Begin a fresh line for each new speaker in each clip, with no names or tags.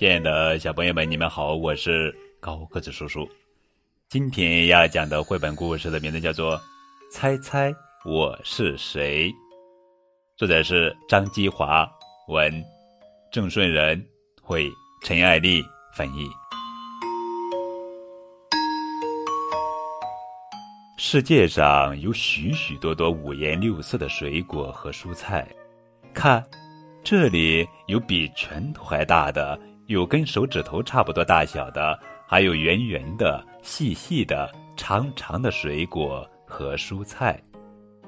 亲爱的小朋友们，你们好，我是高个子叔叔。今天要讲的绘本故事的名字叫做《猜猜我是谁》，作者是张基华，文郑顺仁，绘陈爱丽翻译。世界上有许许多多五颜六色的水果和蔬菜，看，这里有比拳头还大的。有跟手指头差不多大小的，还有圆圆的、细细的、长长的水果和蔬菜，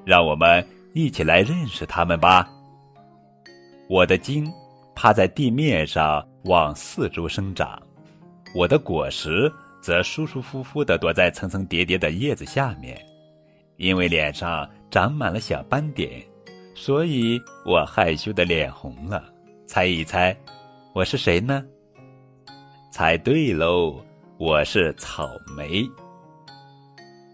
让我们一起来认识它们吧。我的茎趴在地面上往四周生长，我的果实则舒舒服服地躲在层层叠叠的叶子下面。因为脸上长满了小斑点，所以我害羞的脸红了。猜一猜。我是谁呢？猜对喽，我是草莓。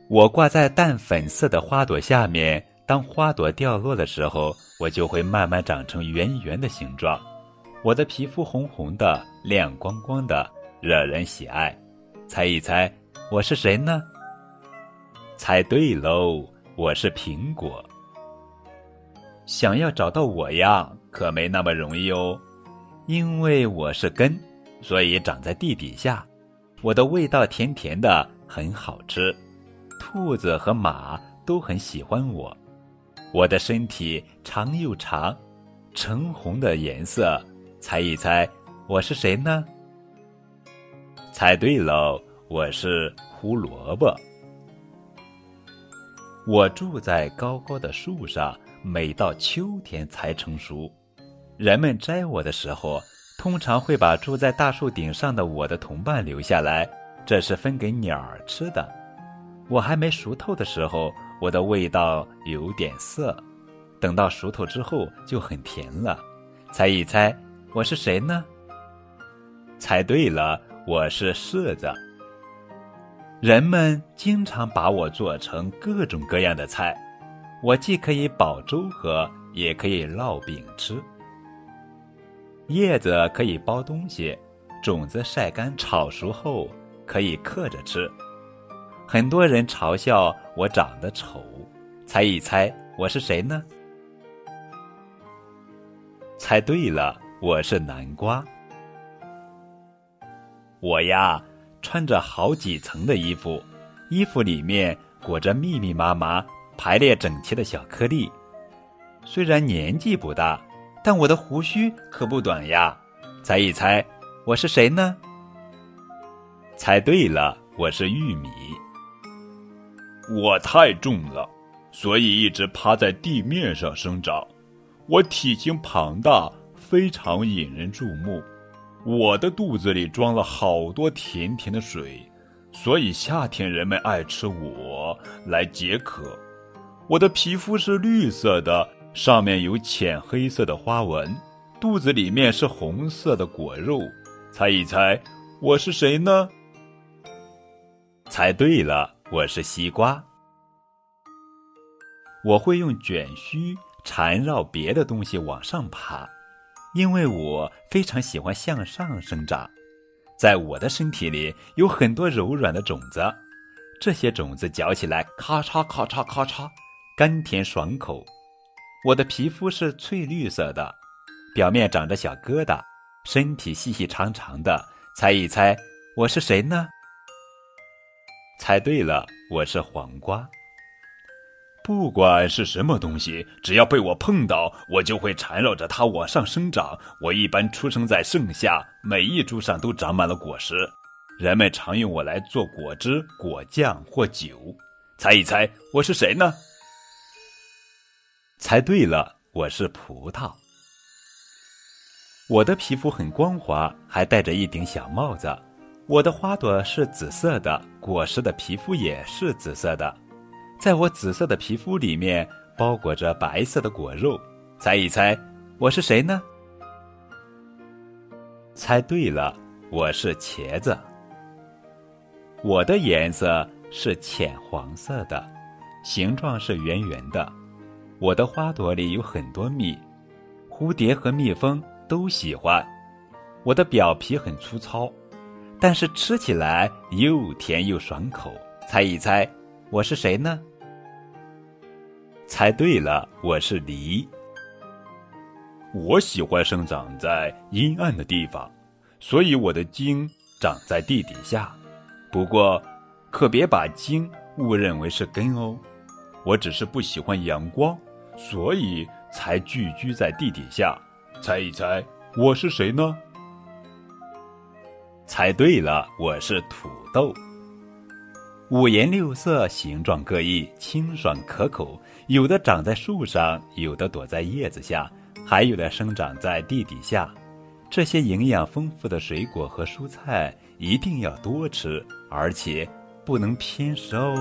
我挂在淡粉色的花朵下面，当花朵掉落的时候，我就会慢慢长成圆圆的形状。我的皮肤红红的、亮光光的，惹人喜爱。猜一猜，我是谁呢？猜对喽，我是苹果。想要找到我呀，可没那么容易哦。因为我是根，所以长在地底下。我的味道甜甜的，很好吃。兔子和马都很喜欢我。我的身体长又长，橙红的颜色。猜一猜，我是谁呢？猜对喽，我是胡萝卜。我住在高高的树上，每到秋天才成熟。人们摘我的时候，通常会把住在大树顶上的我的同伴留下来，这是分给鸟儿吃的。我还没熟透的时候，我的味道有点涩，等到熟透之后就很甜了。猜一猜，我是谁呢？猜对了，我是柿子。人们经常把我做成各种各样的菜，我既可以煲粥喝，也可以烙饼吃。叶子可以包东西，种子晒干炒熟后可以嗑着吃。很多人嘲笑我长得丑，猜一猜我是谁呢？猜对了，我是南瓜。我呀，穿着好几层的衣服，衣服里面裹着密密麻麻、排列整齐的小颗粒。虽然年纪不大。但我的胡须可不短呀，猜一猜，我是谁呢？猜对了，我是玉米。
我太重了，所以一直趴在地面上生长。我体型庞大，非常引人注目。我的肚子里装了好多甜甜的水，所以夏天人们爱吃我来解渴。我的皮肤是绿色的。上面有浅黑色的花纹，肚子里面是红色的果肉。猜一猜，我是谁呢？
猜对了，我是西瓜。我会用卷须缠绕别的东西往上爬，因为我非常喜欢向上生长。在我的身体里有很多柔软的种子，这些种子嚼起来咔嚓咔嚓咔嚓，甘甜爽口。我的皮肤是翠绿色的，表面长着小疙瘩，身体细细长长的。猜一猜，我是谁呢？猜对了，我是黄瓜。
不管是什么东西，只要被我碰到，我就会缠绕着它往上生长。我一般出生在盛夏，每一株上都长满了果实。人们常用我来做果汁、果酱或酒。猜一猜，我是谁呢？
猜对了，我是葡萄。我的皮肤很光滑，还戴着一顶小帽子。我的花朵是紫色的，果实的皮肤也是紫色的。在我紫色的皮肤里面包裹着白色的果肉。猜一猜，我是谁呢？猜对了，我是茄子。我的颜色是浅黄色的，形状是圆圆的。我的花朵里有很多蜜，蝴蝶和蜜蜂都喜欢。我的表皮很粗糙，但是吃起来又甜又爽口。猜一猜，我是谁呢？猜对了，我是梨。
我喜欢生长在阴暗的地方，所以我的茎长在地底下。不过，可别把茎误认为是根哦。我只是不喜欢阳光，所以才聚居在地底下。猜一猜，我是谁呢？
猜对了，我是土豆。五颜六色，形状各异，清爽可口。有的长在树上，有的躲在叶子下。还有的生长在地底下，这些营养丰富的水果和蔬菜一定要多吃，而且不能偏食哦。